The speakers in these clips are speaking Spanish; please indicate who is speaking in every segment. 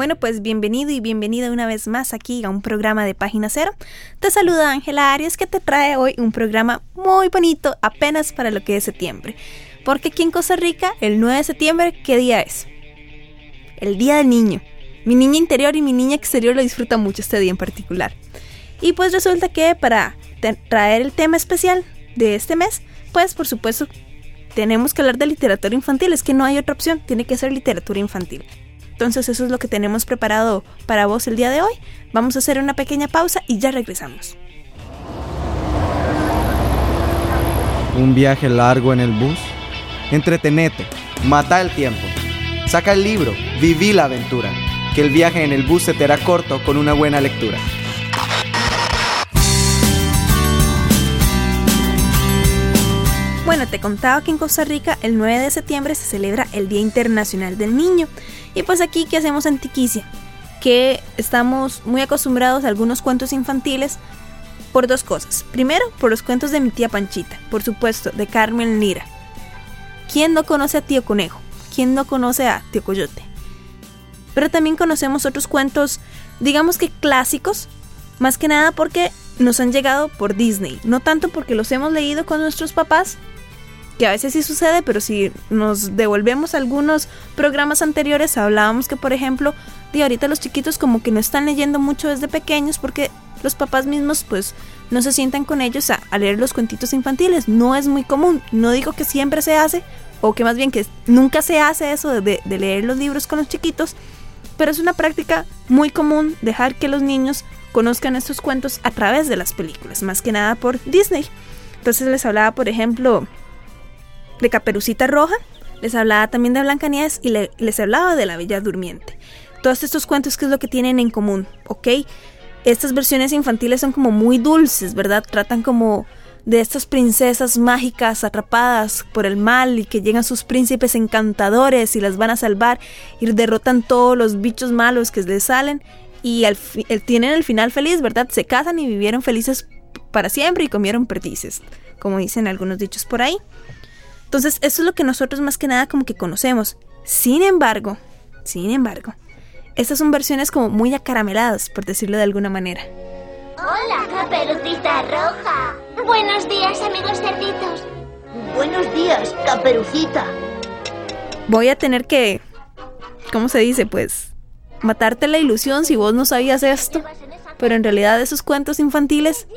Speaker 1: Bueno, pues bienvenido y bienvenida una vez más aquí a un programa de Página Cero. Te saluda Ángela Arias que te trae hoy un programa muy bonito apenas para lo que es septiembre. Porque aquí en Costa Rica, el 9 de septiembre, ¿qué día es? El Día del Niño. Mi niña interior y mi niña exterior lo disfrutan mucho este día en particular. Y pues resulta que para traer el tema especial de este mes, pues por supuesto tenemos que hablar de literatura infantil, es que no hay otra opción, tiene que ser literatura infantil. Entonces eso es lo que tenemos preparado para vos el día de hoy. Vamos a hacer una pequeña pausa y ya regresamos.
Speaker 2: Un viaje largo en el bus. Entretenete, mata el tiempo. Saca el libro, viví la aventura. Que el viaje en el bus se te hará corto con una buena lectura.
Speaker 1: Bueno, te contaba que en Costa Rica el 9 de septiembre se celebra el Día Internacional del Niño. Y pues aquí, ¿qué hacemos en Tiquicia? Que estamos muy acostumbrados a algunos cuentos infantiles por dos cosas. Primero, por los cuentos de mi tía Panchita, por supuesto, de Carmen Lira. ¿Quién no conoce a Tío Conejo? ¿Quién no conoce a Tío Coyote? Pero también conocemos otros cuentos, digamos que clásicos, más que nada porque nos han llegado por Disney, no tanto porque los hemos leído con nuestros papás, que a veces sí sucede, pero si nos devolvemos algunos programas anteriores, hablábamos que, por ejemplo, de ahorita los chiquitos como que no están leyendo mucho desde pequeños porque los papás mismos pues no se sientan con ellos a, leer los cuentitos infantiles. No es muy común. No digo que siempre se hace, o que más bien que nunca se hace eso de, de leer los libros con los chiquitos, pero es una práctica muy común dejar que los niños conozcan estos cuentos a través de las películas, más que nada por Disney. Entonces les hablaba, por ejemplo, de Caperucita Roja, les hablaba también de Blancanieves y les hablaba de la Bella Durmiente. Todos estos cuentos, ¿qué es lo que tienen en común? ¿Ok? Estas versiones infantiles son como muy dulces, ¿verdad? Tratan como de estas princesas mágicas atrapadas por el mal y que llegan sus príncipes encantadores y las van a salvar y derrotan todos los bichos malos que les salen y al tienen el final feliz, ¿verdad? Se casan y vivieron felices para siempre y comieron perdices, como dicen algunos dichos por ahí. Entonces, eso es lo que nosotros más que nada como que conocemos. Sin embargo, sin embargo, estas son versiones como muy acarameladas, por decirlo de alguna manera.
Speaker 3: Hola, caperucita roja. Buenos días, amigos cerditos.
Speaker 4: Buenos días, caperucita.
Speaker 1: Voy a tener que, ¿cómo se dice? Pues matarte la ilusión si vos no sabías esto. Pero en realidad esos cuentos infantiles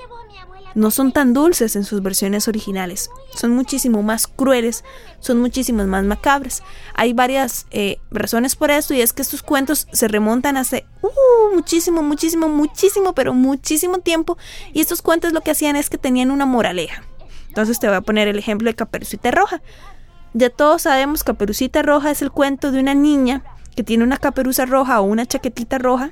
Speaker 1: no son tan dulces en sus versiones originales, son muchísimo más crueles, son muchísimo más macabras. Hay varias eh, razones por esto y es que estos cuentos se remontan hace uh, muchísimo, muchísimo, muchísimo, pero muchísimo tiempo y estos cuentos lo que hacían es que tenían una moraleja. Entonces te voy a poner el ejemplo de Caperucita Roja. Ya todos sabemos Caperucita Roja es el cuento de una niña que tiene una caperuza roja o una chaquetita roja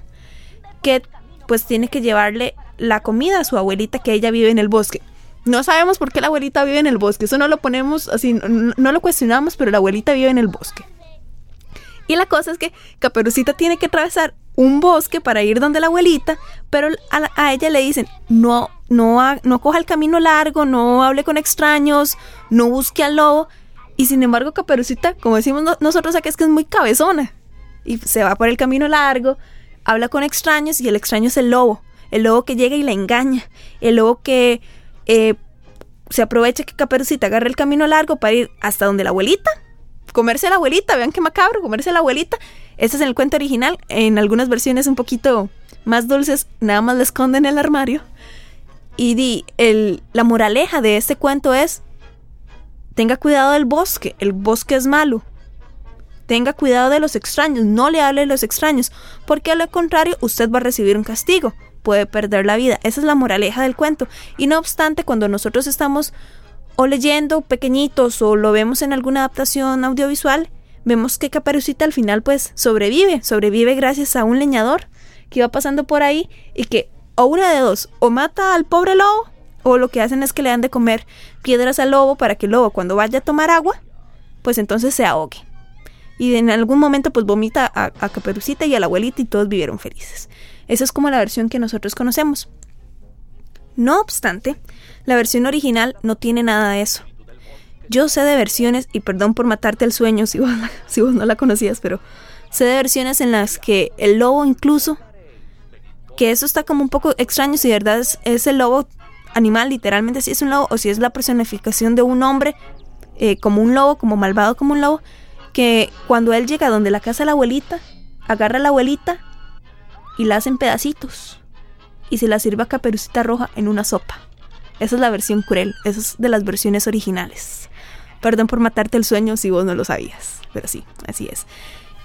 Speaker 1: que pues tiene que llevarle la comida a su abuelita que ella vive en el bosque. No sabemos por qué la abuelita vive en el bosque, eso no lo ponemos así, no, lo cuestionamos, pero la abuelita vive en el bosque. Y la cosa es que Caperucita tiene que atravesar un bosque para ir donde la abuelita, pero a, ella le dicen, no, no, no coja el camino largo, no hable con extraños, no busque al lobo. Y sin embargo, Caperucita, como decimos nosotros aquí, es que es muy cabezona. Y se va por el camino largo, habla con extraños y el extraño es el lobo el lobo que llega y la engaña, el lobo que eh, se aprovecha que Caperucita agarra el camino largo para ir hasta donde la abuelita, comerse la abuelita, vean qué macabro, comerse la abuelita. Este es el cuento original, en algunas versiones un poquito más dulces, nada más le esconden en el armario. Y di, el, la moraleja de este cuento es, tenga cuidado del bosque, el bosque es malo. Tenga cuidado de los extraños, no le hable a los extraños, porque a lo contrario usted va a recibir un castigo puede perder la vida. Esa es la moraleja del cuento. Y no obstante, cuando nosotros estamos o leyendo pequeñitos o lo vemos en alguna adaptación audiovisual, vemos que Caperucita al final pues sobrevive, sobrevive gracias a un leñador que iba pasando por ahí y que o una de dos, o mata al pobre lobo o lo que hacen es que le dan de comer piedras al lobo para que el lobo cuando vaya a tomar agua, pues entonces se ahogue. Y en algún momento pues vomita a, Caperucita y a la abuelita y todos vivieron felices. Esa es como la versión que nosotros conocemos. No obstante, la versión original no tiene nada de eso. Yo sé de versiones, y perdón por matarte el sueño si vos, no la conocías, pero sé de versiones en las que el lobo incluso, que eso está como un poco extraño si de verdad es, el lobo animal, literalmente si es un lobo, o si es la personificación de un hombre eh, como un lobo, como malvado como un lobo, que cuando él llega donde la casa de la abuelita, agarra a la abuelita y la hace en pedacitos y se la sirve a Caperucita Roja en una sopa. Esa es la versión cruel, esa es de las versiones originales. Perdón por matarte el sueño si vos no lo sabías, pero sí, así es.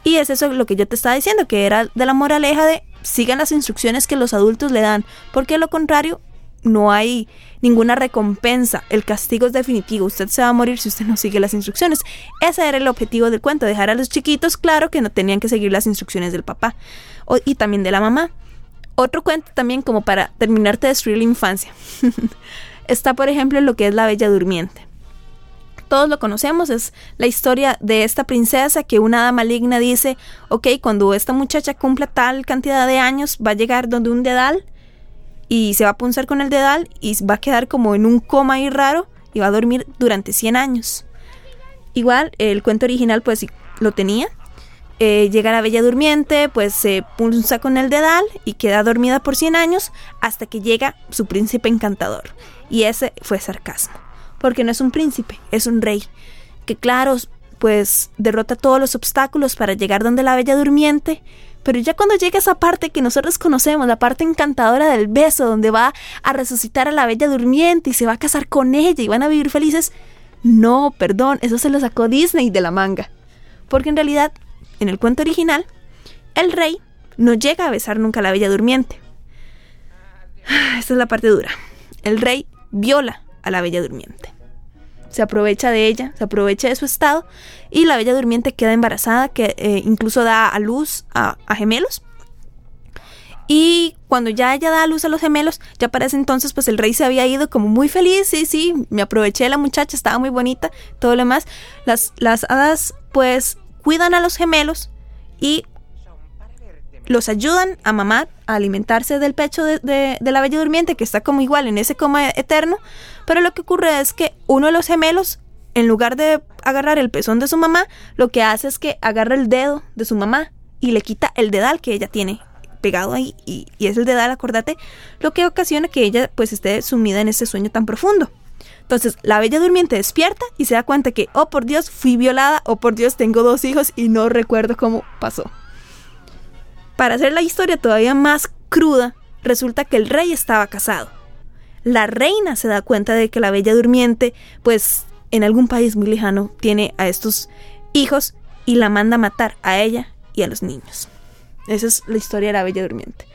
Speaker 1: Y es eso lo que yo te estaba diciendo, que era de la moraleja de sigan las instrucciones que los adultos le dan, porque lo contrario no hay ninguna recompensa, el castigo es definitivo, usted se va a morir si usted no sigue las instrucciones. Ese era el objetivo del cuento, dejar a los chiquitos claro que no tenían que seguir las instrucciones del papá y también de la mamá. Otro cuento también como para terminarte de destruir la infancia. Está, por ejemplo, lo que es La Bella Durmiente. Todos lo conocemos, es la historia de esta princesa que una hada maligna dice, ok, cuando esta muchacha cumpla tal cantidad de años, va a llegar donde un dedal y se va a punzar con el dedal y va a quedar como en un coma ahí raro y va a dormir durante 100 años. Igual, el cuento original pues lo tenía, eh, llega la bella durmiente, pues se punza con el dedal y queda dormida por 100 años hasta que llega su príncipe encantador. Y ese fue sarcasmo, porque no es un príncipe, es un rey, que claro, pues derrota todos los obstáculos para llegar donde la bella durmiente, pero ya cuando llega esa parte que nosotros conocemos, la parte encantadora del beso, donde va a resucitar a la bella durmiente y se va a casar con ella y van a vivir felices, no, perdón, eso se lo sacó Disney de la manga. Porque en realidad en el cuento original, el rey no llega a besar nunca a la bella durmiente. Esta es la parte dura. El rey viola a la bella durmiente. Se aprovecha de ella, se aprovecha de su estado y la bella durmiente queda embarazada, que eh, incluso da a luz a, gemelos. Y cuando ya ella da a luz a los gemelos, ya para ese entonces, pues el rey se había ido como muy feliz, sí, sí, me aproveché de la muchacha, estaba muy bonita, todo lo demás. Las, las hadas, pues, cuidan a los gemelos y los ayudan a mamar, a alimentarse del pecho de, la bella durmiente, que está como igual en ese coma eterno, pero lo que ocurre es que uno de los gemelos, en lugar de agarrar el pezón de su mamá, lo que hace es que agarra el dedo de su mamá y le quita el dedal que ella tiene pegado ahí, y, es el dedal, acordate, lo que ocasiona que ella pues esté sumida en ese sueño tan profundo. Entonces, la bella durmiente despierta y se da cuenta que, oh por Dios, fui violada, oh por Dios, tengo dos hijos y no recuerdo cómo pasó. Para hacer la historia todavía más cruda, resulta que el rey estaba casado. La reina se da cuenta de que la bella durmiente, pues en algún país muy lejano, tiene a estos hijos y la manda a matar a ella y a los niños. Esa es la historia de la bella durmiente.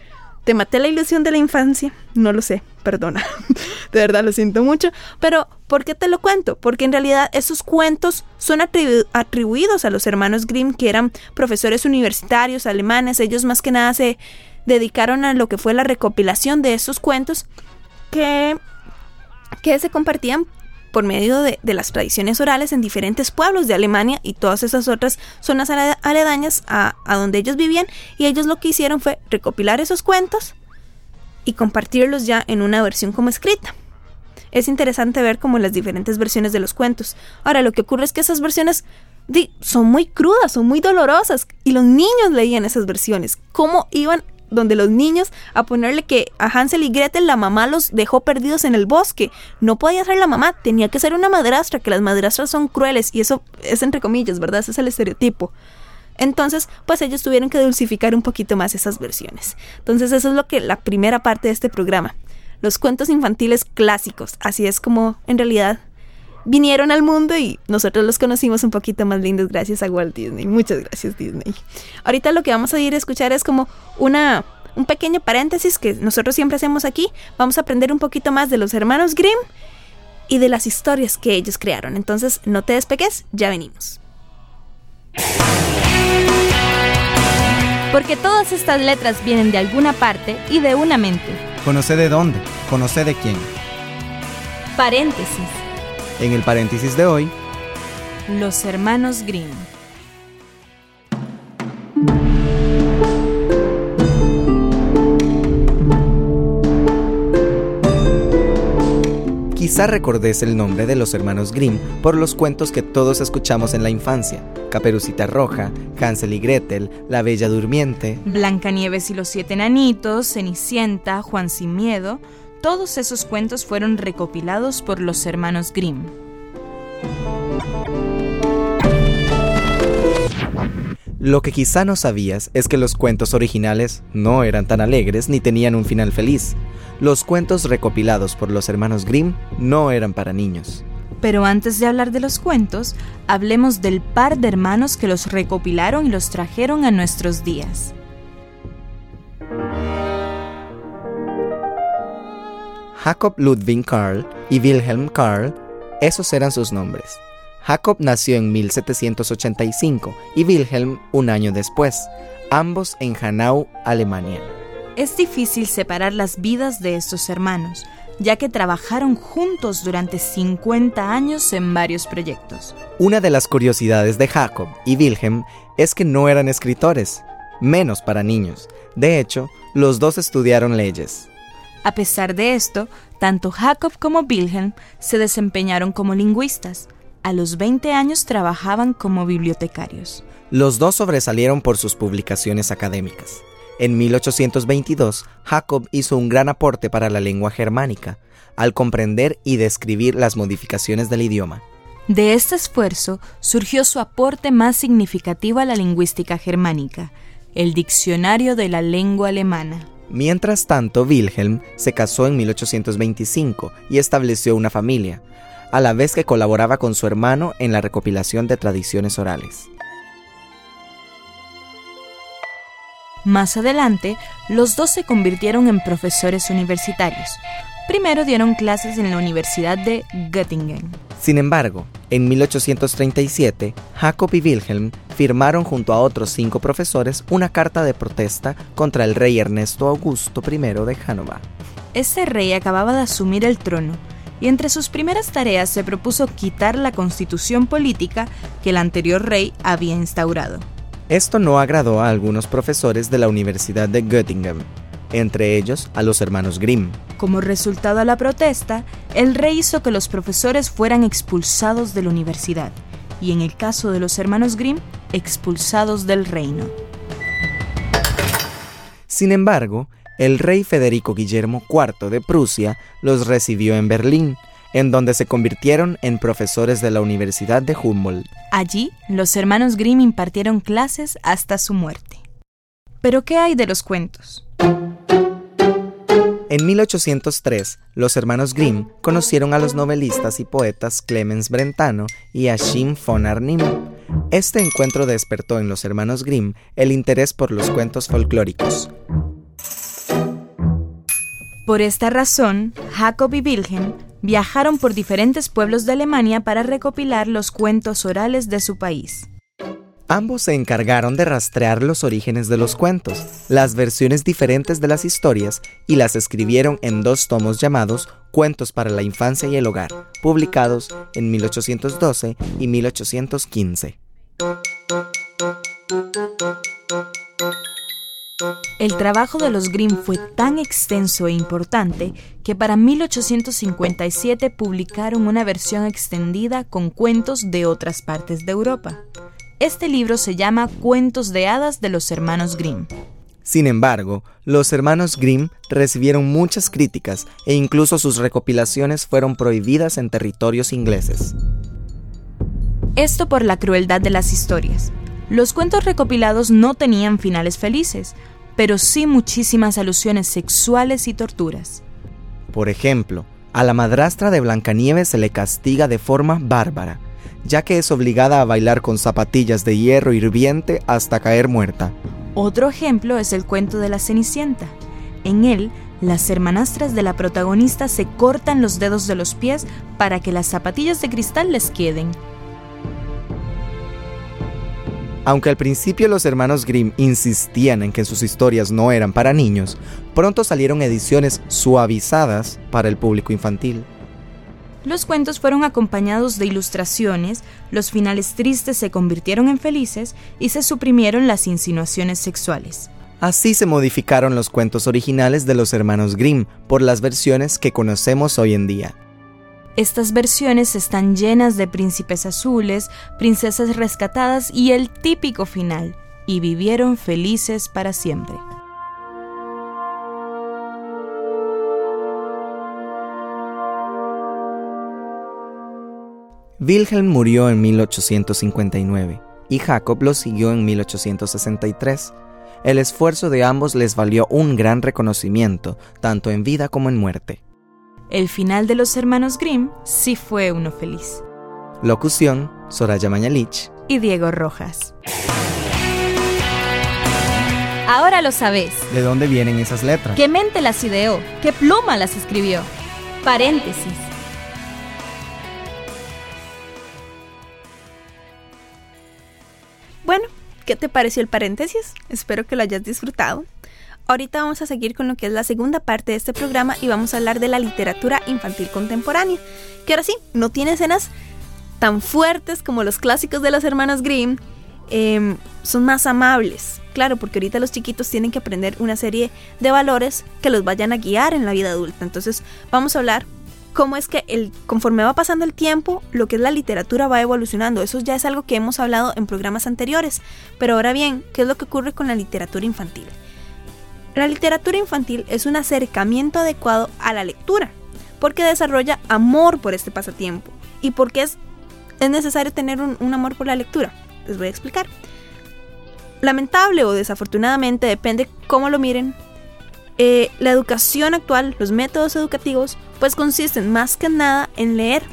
Speaker 1: ¿Te maté la ilusión de la infancia? No lo sé, perdona. de verdad lo siento mucho. Pero, ¿por qué te lo cuento? Porque en realidad esos cuentos son atribuidos a los hermanos Grimm, que eran profesores universitarios alemanes. Ellos más que nada se dedicaron a lo que fue la recopilación de esos cuentos que, que se compartían por medio de, las tradiciones orales en diferentes pueblos de Alemania y todas esas otras zonas aledañas a, a donde ellos vivían y ellos lo que hicieron fue recopilar esos cuentos y compartirlos ya en una versión como escrita. Es interesante ver como las diferentes versiones de los cuentos. Ahora, lo que ocurre es que esas versiones son muy crudas, son muy dolorosas y los niños leían esas versiones. ¿Cómo iban donde los niños a ponerle que a Hansel y Gretel la mamá los dejó perdidos en el bosque. No podía ser la mamá, tenía que ser una madrastra, que las madrastras son crueles y eso es entre comillas, ¿verdad? Ese es el estereotipo. Entonces, pues ellos tuvieron que dulcificar un poquito más esas versiones. Entonces, eso es lo que la primera parte de este programa. Los cuentos infantiles clásicos, así es como en realidad vinieron al mundo y nosotros los conocimos un poquito más lindos gracias a Walt Disney. Muchas gracias Disney. Ahorita lo que vamos a ir a escuchar es como una un pequeño paréntesis que nosotros siempre hacemos aquí. Vamos a aprender un poquito más de los hermanos Grimm y de las historias que ellos crearon. Entonces, no te despegues, ya venimos.
Speaker 5: Porque todas estas letras vienen de alguna parte y de una mente.
Speaker 2: Conoce de dónde, conoce de quién.
Speaker 5: Paréntesis.
Speaker 2: En el paréntesis de hoy,
Speaker 5: Los hermanos Grimm.
Speaker 2: quizá recordes el nombre de los hermanos Grimm por los cuentos que todos escuchamos en la infancia. Caperucita Roja, Hansel y Gretel, La Bella Durmiente,
Speaker 5: Blancanieves y los siete enanitos, Cenicienta, Juan sin miedo, todos esos cuentos fueron recopilados por los hermanos Grimm.
Speaker 2: Lo que quizá no sabías es que los cuentos originales no eran tan alegres ni tenían un final feliz. Los cuentos recopilados por los hermanos Grimm no eran para niños.
Speaker 5: Pero antes de hablar de los cuentos, hablemos del par de hermanos que los recopilaron y los trajeron a nuestros días.
Speaker 2: Jacob Ludwig Karl y Wilhelm Karl, esos eran sus nombres. Jacob nació en 1785 y Wilhelm un año después, ambos en Hanau, Alemania.
Speaker 5: Es difícil separar las vidas de estos hermanos, ya que trabajaron juntos durante 50 años en varios proyectos.
Speaker 2: Una de las curiosidades de Jacob y Wilhelm es que no eran escritores, menos para niños. De hecho, los dos estudiaron leyes.
Speaker 5: A pesar de esto, tanto Jacob como Wilhelm se desempeñaron como lingüistas. A los 20 años trabajaban como bibliotecarios.
Speaker 2: Los dos sobresalieron por sus publicaciones académicas. En 1822, Jacob hizo un gran aporte para la lengua germánica, al comprender y describir las modificaciones del idioma.
Speaker 5: De este esfuerzo surgió su aporte más significativo a la lingüística germánica, el Diccionario de la Lengua Alemana.
Speaker 2: Mientras tanto, Wilhelm se casó en 1825 y estableció una familia, a la vez que colaboraba con su hermano en la recopilación de tradiciones orales.
Speaker 5: Más adelante, los dos se convirtieron en profesores universitarios. Primero dieron clases en la Universidad de Göttingen.
Speaker 2: Sin embargo, en 1837, Jacob y Wilhelm firmaron junto a otros cinco profesores una carta de protesta contra el rey Ernesto Augusto I de Hannover.
Speaker 5: Este rey acababa de asumir el trono y entre sus primeras tareas se propuso quitar la constitución política que el anterior rey había instaurado.
Speaker 2: Esto no agradó a algunos profesores de la Universidad de Göttingen, entre ellos a los hermanos Grimm.
Speaker 5: Como resultado de la protesta, el rey hizo que los profesores fueran expulsados de la universidad y en el caso de los hermanos Grimm, expulsados del reino.
Speaker 2: Sin embargo, el rey Federico Guillermo IV de Prusia los recibió en Berlín, en donde se convirtieron en profesores de la Universidad de Humboldt.
Speaker 5: Allí, los hermanos Grimm impartieron clases hasta su muerte. Pero ¿qué hay de los cuentos?
Speaker 2: En 1803, los hermanos Grimm conocieron a los novelistas y poetas Clemens Brentano y Achim von Arnim. Este encuentro despertó en los hermanos Grimm el interés por los cuentos folclóricos.
Speaker 5: Por esta razón, Jacob y Wilhelm viajaron por diferentes pueblos de Alemania para recopilar los cuentos orales de su país.
Speaker 2: Ambos se encargaron de rastrear los orígenes de los cuentos, las versiones diferentes de las historias y las escribieron en dos tomos llamados Cuentos para la Infancia y el Hogar, publicados en 1812 y 1815.
Speaker 5: El trabajo de los Grimm fue tan extenso e importante que para 1857 publicaron una versión extendida con cuentos de otras partes de Europa. Este libro se llama Cuentos de hadas de los hermanos Grimm.
Speaker 2: Sin embargo, los hermanos Grimm recibieron muchas críticas e incluso sus recopilaciones fueron prohibidas en territorios ingleses.
Speaker 5: Esto por la crueldad de las historias. Los cuentos recopilados no tenían finales felices, pero sí muchísimas alusiones sexuales y torturas.
Speaker 2: Por ejemplo, a la madrastra de Blancanieves se le castiga de forma bárbara, ya que es obligada a bailar con zapatillas de hierro hirviente hasta caer muerta.
Speaker 5: Otro ejemplo es el cuento de la Cenicienta. En él, las hermanastras de la protagonista se cortan los dedos de los pies para que las zapatillas de cristal les queden.
Speaker 2: Aunque al principio los hermanos Grimm insistían en que sus historias no eran para niños, pronto salieron ediciones suavizadas para el público infantil.
Speaker 5: Los cuentos fueron acompañados de ilustraciones, los finales tristes se convirtieron en felices y se suprimieron las insinuaciones sexuales.
Speaker 2: Así se modificaron los cuentos originales de los hermanos Grimm por las versiones que conocemos hoy en día.
Speaker 5: Estas versiones están llenas de príncipes azules, princesas rescatadas y el típico final, y vivieron felices para siempre.
Speaker 2: Wilhelm murió en 1859 y Jacob lo siguió en 1863. El esfuerzo de ambos les valió un gran reconocimiento, tanto en vida como en muerte.
Speaker 5: El final de los hermanos Grimm sí fue uno feliz.
Speaker 2: Locución, Soraya Mañalich
Speaker 5: y Diego Rojas. Ahora lo sabes.
Speaker 2: ¿De dónde vienen esas letras?
Speaker 5: ¿Qué mente las ideó? ¿Qué pluma las escribió? Paréntesis.
Speaker 1: ¿Qué te pareció el paréntesis? Espero que lo hayas disfrutado. Ahorita vamos a seguir con lo que es la segunda parte de este programa y vamos a hablar de la literatura infantil contemporánea, que ahora sí, no tiene escenas tan fuertes como los clásicos de las hermanas Grimm, em, son más amables, claro, porque ahorita los chiquitos tienen que aprender una serie de valores que los vayan a guiar en la vida adulta. Entonces vamos a hablar cómo es que el, conforme va pasando el tiempo, lo que es la literatura va evolucionando. Eso ya es algo que hemos hablado en programas anteriores. Pero ahora bien, ¿qué es lo que ocurre con la literatura infantil? La literatura infantil es un acercamiento adecuado a la lectura, porque desarrolla amor por este pasatiempo y porque es, es necesario tener un, amor por la lectura. Les voy a explicar. Lamentable o desafortunadamente, depende cómo lo miren, eh, la educación actual, los métodos educativos, pues consisten más que nada en leer.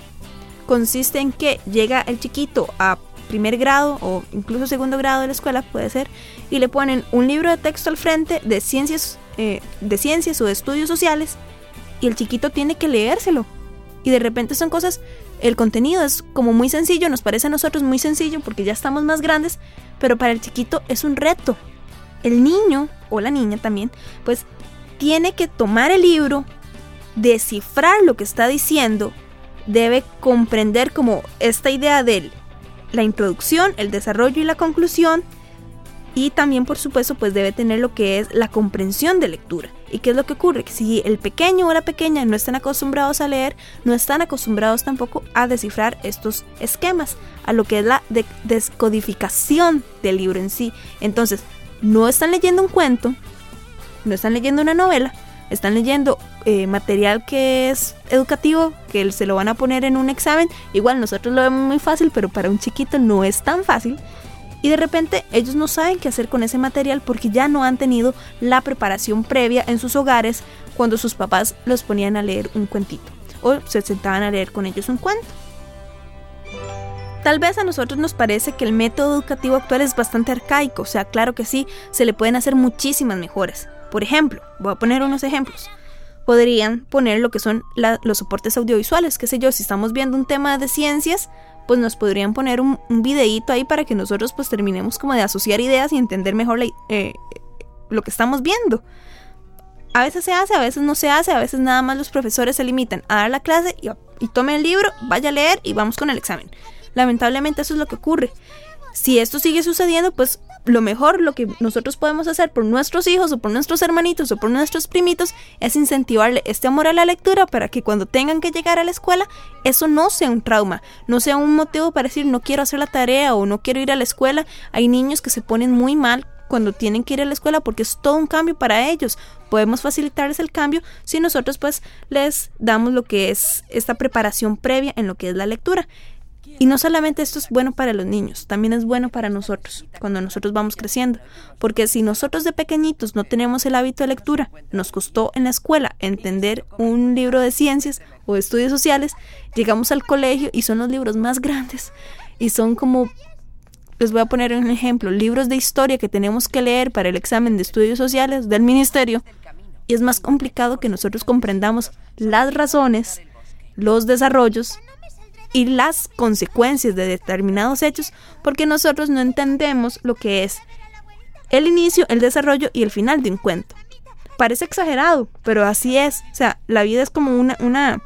Speaker 1: Consiste en que llega el chiquito a primer grado o incluso segundo grado de la escuela, puede ser, y le ponen un libro de texto al frente de ciencias, eh, de ciencias o de estudios sociales, y el chiquito tiene que leérselo. Y de repente son cosas, el contenido es como muy sencillo, nos parece a nosotros muy sencillo porque ya estamos más grandes, pero para el chiquito es un reto. El niño o la niña también, pues tiene que tomar el libro, descifrar lo que está diciendo, debe comprender como esta idea de la introducción, el desarrollo y la conclusión, y también por supuesto pues debe tener lo que es la comprensión de lectura. ¿Y qué es lo que ocurre? Que si el pequeño o la pequeña no están acostumbrados a leer, no están acostumbrados tampoco a descifrar estos esquemas, a lo que es la descodificación del libro en sí. Entonces, no están leyendo un cuento, no están leyendo una novela, están leyendo eh, material que es educativo, que se lo van a poner en un examen. Igual nosotros lo vemos muy fácil, pero para un chiquito no es tan fácil. Y de repente ellos no saben qué hacer con ese material porque ya no han tenido la preparación previa en sus hogares cuando sus papás los ponían a leer un cuentito o se sentaban a leer con ellos un cuento. Tal vez a nosotros nos parece que el método educativo actual es bastante arcaico, o sea, claro que sí, se le pueden hacer muchísimas mejores. Por ejemplo, voy a poner unos ejemplos. Podrían poner lo que son los soportes audiovisuales, qué sé yo, si estamos viendo un tema de ciencias, pues nos podrían poner un, un videíto ahí para que nosotros pues terminemos como de asociar ideas y entender mejor eh, lo que estamos viendo. A veces se hace, a veces no se hace, a veces nada más los profesores se limitan a dar la clase y, y tome el libro, vaya a leer y vamos con el examen. Lamentablemente eso es lo que ocurre. Si esto sigue sucediendo, pues lo mejor, lo que nosotros podemos hacer por nuestros hijos o por nuestros hermanitos o por nuestros primitos es incentivarle este amor a la lectura para que cuando tengan que llegar a la escuela, eso no sea un trauma, no sea un motivo para decir no quiero hacer la tarea o no quiero ir a la escuela. Hay niños que se ponen muy mal cuando tienen que ir a la escuela porque es todo un cambio para ellos. Podemos facilitarles el cambio si nosotros pues les damos lo que es esta preparación previa en lo que es la lectura. Y no solamente esto es bueno para los niños, también es bueno para nosotros, cuando nosotros vamos creciendo. Porque si nosotros de pequeñitos no tenemos el hábito de lectura, nos costó en la escuela entender un libro de ciencias o estudios sociales, llegamos al colegio y son los libros más grandes y son como les voy a poner un ejemplo, libros de historia que tenemos que leer para el examen de estudios sociales del ministerio, y es más complicado que nosotros comprendamos las razones, los desarrollos y las consecuencias de determinados hechos porque nosotros no entendemos lo que es el inicio, el desarrollo y el final de un cuento. Parece exagerado, pero así es. O sea, la vida es como una, una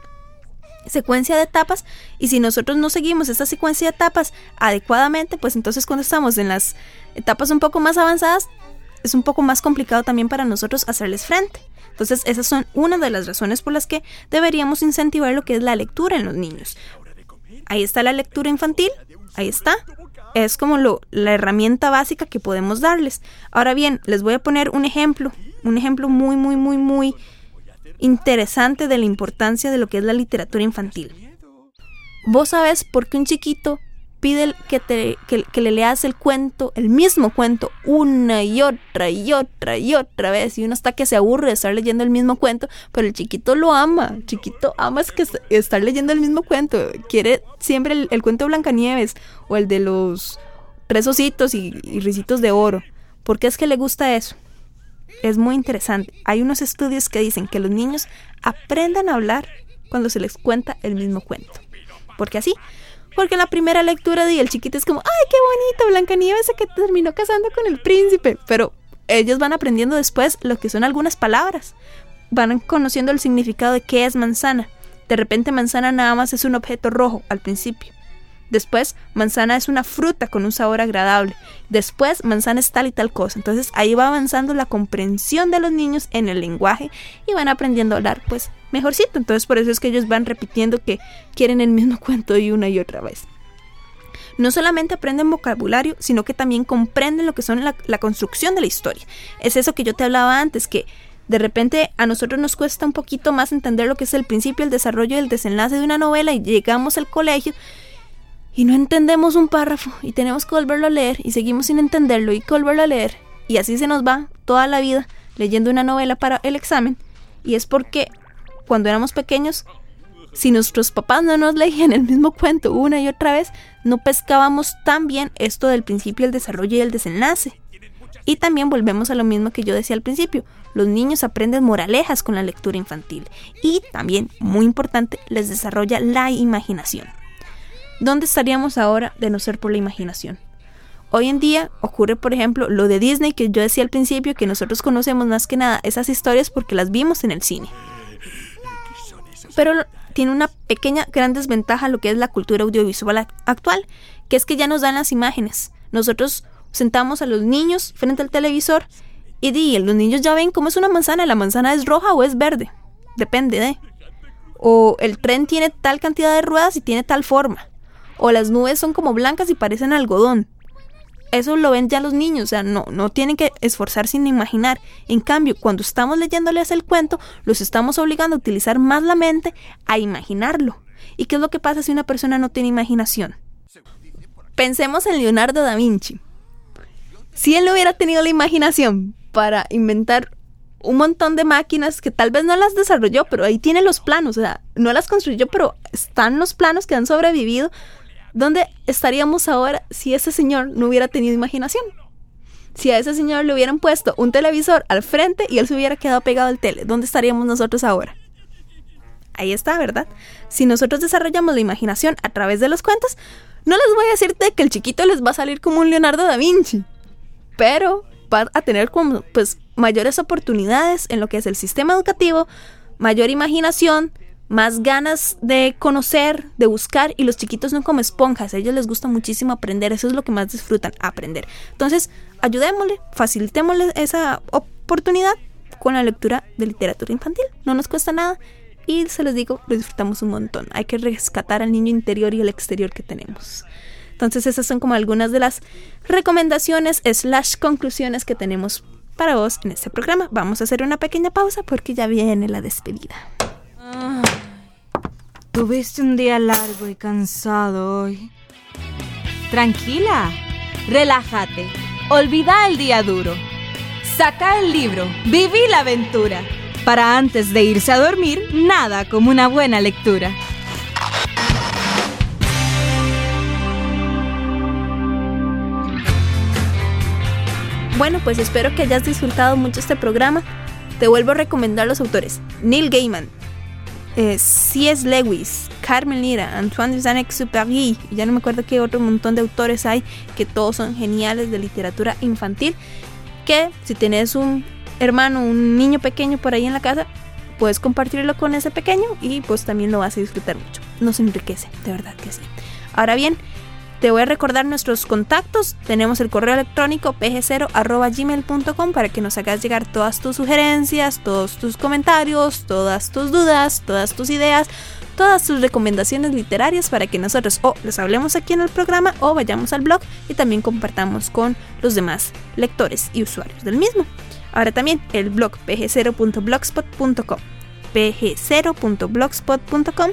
Speaker 1: secuencia de etapas y si nosotros no seguimos esa secuencia de etapas adecuadamente, pues entonces cuando estamos en las etapas un poco más avanzadas, es un poco más complicado también para nosotros hacerles frente. Entonces, esas son una de las razones por las que deberíamos incentivar lo que es la lectura en los niños. Ahí está la lectura infantil, ahí está. Es como lo, la herramienta básica que podemos darles. Ahora bien, les voy a poner un ejemplo, un ejemplo muy, muy, muy, muy interesante de la importancia de lo que es la literatura infantil. Vos sabés por qué un chiquito pide que, te, que, le leas el cuento, el mismo cuento, una y otra y otra y otra vez. Y uno está que se aburre de estar leyendo el mismo cuento, pero el chiquito lo ama. El chiquito ama es que estar leyendo el mismo cuento. Quiere siempre el, cuento de Blancanieves o el de los tres ositos y, y risitos de oro. ¿Por qué es que le gusta eso? Es muy interesante. Hay unos estudios que dicen que los niños aprendan a hablar cuando se les cuenta el mismo cuento. Porque así porque en la primera lectura di el chiquito es como, ay, qué bonito, Blancanieves que terminó casando con el príncipe. Pero ellos van aprendiendo después lo que son algunas palabras. Van conociendo el significado de qué es manzana. De repente manzana nada más es un objeto rojo al principio. Después, manzana es una fruta con un sabor agradable. Después, manzana es tal y tal cosa. Entonces, ahí va avanzando la comprensión de los niños en el lenguaje y van aprendiendo a hablar, pues, mejorcito. Entonces, por eso es que ellos van repitiendo que quieren el mismo cuento y una y otra vez. No solamente aprenden vocabulario, sino que también comprenden lo que son la, construcción de la historia. Es eso que yo te hablaba antes, que de repente a nosotros nos cuesta un poquito más entender lo que es el principio, el desarrollo y el desenlace de una novela y llegamos al colegio y no entendemos un párrafo y tenemos que volverlo a leer y seguimos sin entenderlo y que volverlo a leer y así se nos va toda la vida leyendo una novela para el examen y es porque cuando éramos pequeños si nuestros papás no nos leían el mismo cuento una y otra vez no pescábamos tan bien esto del principio, el desarrollo y el desenlace. Y también volvemos a lo mismo que yo decía al principio, los niños aprenden moralejas con la lectura infantil y también, muy importante, les desarrolla la imaginación. ¿Dónde estaríamos ahora de no ser por la imaginación? Hoy en día ocurre, por ejemplo, lo de Disney que yo decía al principio, que nosotros conocemos más que nada esas historias porque las vimos en el cine. Pero tiene una pequeña gran desventaja lo que es la cultura audiovisual actual, que es que ya nos dan las imágenes. Nosotros sentamos a los niños frente al televisor y los niños ya ven cómo es una manzana, la manzana es roja o es verde, depende de. O el tren tiene tal cantidad de ruedas y tiene tal forma o las nubes son como blancas y parecen algodón. Eso lo ven ya los niños, o sea, no, no tienen que esforzarse sin imaginar. En cambio, cuando estamos leyéndoles el cuento, los estamos obligando a utilizar más la mente a imaginarlo. ¿Y qué es lo que pasa si una persona no tiene imaginación? Pensemos en Leonardo da Vinci. Si él no hubiera tenido la imaginación para inventar un montón de máquinas que tal vez no las desarrolló, pero ahí tiene los planos, o sea, no las construyó, pero están los planos que han sobrevivido ¿Dónde estaríamos ahora si ese señor no hubiera tenido imaginación? Si a ese señor le hubieran puesto un televisor al frente y él se hubiera quedado pegado al tele, ¿dónde estaríamos nosotros ahora? Ahí está, ¿verdad? Si nosotros desarrollamos la imaginación a través de los cuentos, no les voy a decirte que el chiquito les va a salir como un Leonardo da Vinci, pero va a tener como, pues, mayores oportunidades en lo que es el sistema educativo, mayor imaginación, más ganas de conocer, de buscar y los chiquitos son como esponjas, a ellos les gusta muchísimo aprender, eso es lo que más disfrutan, aprender. Entonces, ayudémosle, facilitémosle esa oportunidad con la lectura de literatura infantil, no nos cuesta nada y se les digo, lo disfrutamos un montón, hay que rescatar al niño interior y el exterior que tenemos. Entonces esas son como algunas de las recomendaciones slash conclusiones que tenemos para vos en este programa. Vamos a hacer una pequeña pausa porque ya viene la despedida.
Speaker 5: Tuviste un día largo y cansado hoy. Tranquila, relájate, olvida el día duro. Saca el libro, viví la aventura. Para antes de irse a dormir, nada como una buena lectura.
Speaker 1: Bueno, pues espero que hayas disfrutado mucho este programa. Te vuelvo a recomendar los autores. Neil Gaiman, eh, C.S. Lewis, Carmen Lira, Antoine de Saint-Exupéry, ya no me acuerdo qué otro montón de autores hay que todos son geniales de literatura infantil. Que si tienes un hermano, un niño pequeño por ahí en la casa, puedes compartirlo con ese pequeño y pues también lo vas a disfrutar mucho. Nos enriquece, de verdad que sí. Ahora bien, te voy a recordar nuestros contactos. Tenemos el correo electrónico pg0.gmail.com para que nos hagas llegar todas tus sugerencias, todos tus comentarios, todas tus dudas, todas tus ideas, todas tus recomendaciones literarias para que nosotros o les hablemos aquí en el programa o vayamos al blog y también compartamos con los demás lectores y usuarios del mismo. Ahora también el blog pg0.blogspot.com pg0.blogspot.com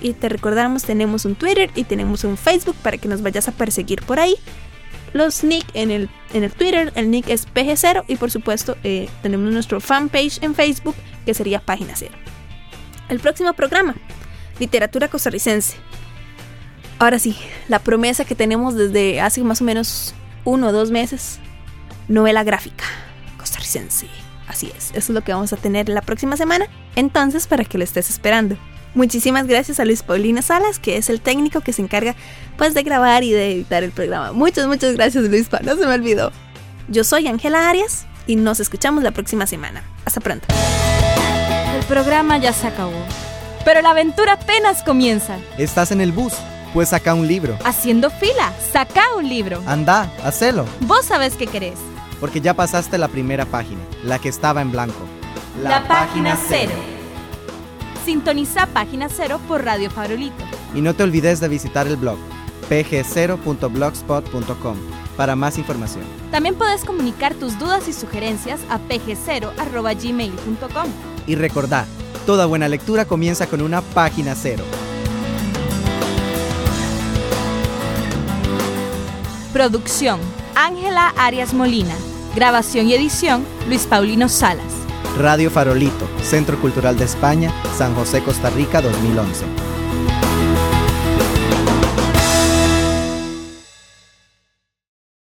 Speaker 1: y te recordamos tenemos un Twitter y tenemos un Facebook para que nos vayas a perseguir por ahí. Los nick en el, en el Twitter, el nick es PG0 y por supuesto eh, tenemos nuestro fanpage en Facebook que sería Página Cero. El próximo programa, Literatura costarricense. Ahora sí, la promesa que tenemos desde hace más o menos uno o dos meses, novela gráfica costarricense. Así es, eso es lo que vamos a tener la próxima semana, entonces para que lo estés esperando. Muchísimas gracias a Luis Paulina Salas, que es el técnico que se encarga pues de grabar y de editar el programa. Muchas, muchas gracias Luis, no se me olvidó. Yo soy Ángela Arias y nos escuchamos la próxima semana. Hasta pronto.
Speaker 5: El programa ya se acabó, pero la aventura apenas comienza.
Speaker 2: ¿Estás en el bus? Pues saca un libro.
Speaker 5: Haciendo fila, saca un libro.
Speaker 2: Anda, hacelo.
Speaker 5: Vos sabés qué querés.
Speaker 2: Porque ya pasaste la primera página, la que estaba en blanco.
Speaker 5: La, página cero. Sintoniza Página Cero por Radio Farolito.
Speaker 2: Y no te olvides de visitar el blog pg0.blogspot.com para más información.
Speaker 5: También puedes comunicar tus dudas y sugerencias a pg0.gmail.com.
Speaker 2: Y recordá, toda buena lectura comienza con una página cero.
Speaker 5: Producción, Ángela Arias Molina. Grabación y edición, Luis Paulino Salas.
Speaker 2: Radio Farolito, Centro Cultural de España, San José, Costa Rica 2011.